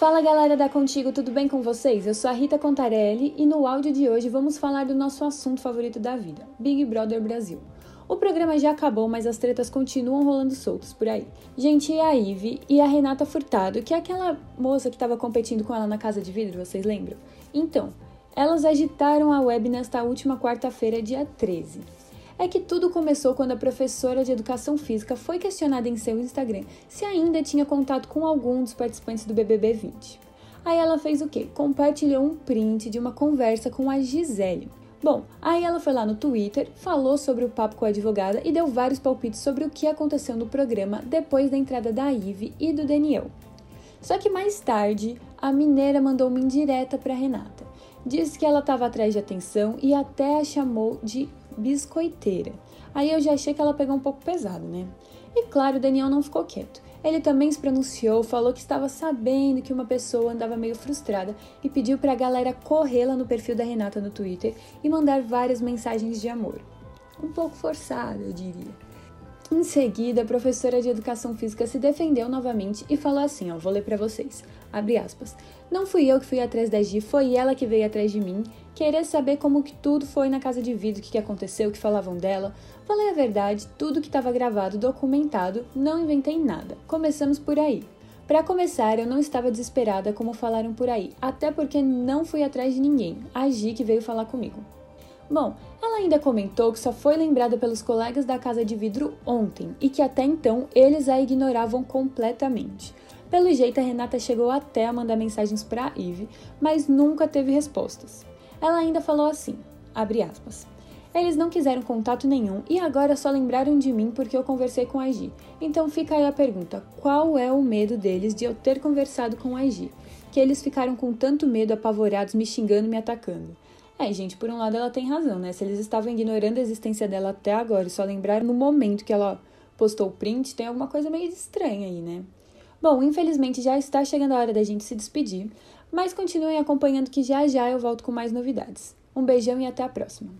Fala galera da Contigo, tudo bem com vocês? Eu sou a Rita Contarelli e no áudio de hoje vamos falar do nosso assunto favorito da vida, Big Brother Brasil. O programa já acabou, mas as tretas continuam rolando soltos por aí. Gente, e a Ive e a Renata Furtado, que é aquela moça que estava competindo com ela na Casa de Vidro, vocês lembram? Então, elas agitaram a web nesta última quarta-feira, dia 13 é que tudo começou quando a professora de educação física foi questionada em seu Instagram se ainda tinha contato com algum dos participantes do BBB 20. Aí ela fez o quê? Compartilhou um print de uma conversa com a Gisele. Bom, aí ela foi lá no Twitter, falou sobre o papo com a advogada e deu vários palpites sobre o que aconteceu no programa depois da entrada da Ive e do Daniel. Só que mais tarde, a mineira mandou uma indireta para Renata. Disse que ela estava atrás de atenção e até a chamou de biscoiteira. Aí eu já achei que ela pegou um pouco pesado, né? E claro, o Daniel não ficou quieto. Ele também se pronunciou, falou que estava sabendo que uma pessoa andava meio frustrada e pediu para a galera correr lá no perfil da Renata no Twitter e mandar várias mensagens de amor. Um pouco forçado, eu diria. Em seguida, a professora de educação física se defendeu novamente e falou assim, ó, vou ler para vocês. Abre aspas. Não fui eu que fui atrás da Gi, foi ela que veio atrás de mim, querer saber como que tudo foi na casa de vidro, o que, que aconteceu, o que falavam dela. Falei a verdade, tudo que estava gravado, documentado, não inventei nada. Começamos por aí. Para começar, eu não estava desesperada como falaram por aí, até porque não fui atrás de ninguém. A Gi que veio falar comigo. Bom, ela ainda comentou que só foi lembrada pelos colegas da casa de vidro ontem e que até então eles a ignoravam completamente. Pelo jeito, a Renata chegou até a mandar mensagens para Eve, mas nunca teve respostas. Ela ainda falou assim, aspas, eles não quiseram contato nenhum e agora só lembraram de mim porque eu conversei com a Gi. Então fica aí a pergunta: qual é o medo deles de eu ter conversado com a Gi? Que eles ficaram com tanto medo, apavorados, me xingando, me atacando. É, gente, por um lado ela tem razão, né? Se eles estavam ignorando a existência dela até agora e só lembraram no momento que ela postou o print, tem alguma coisa meio estranha aí, né? Bom, infelizmente já está chegando a hora da gente se despedir, mas continuem acompanhando que já já eu volto com mais novidades. Um beijão e até a próxima!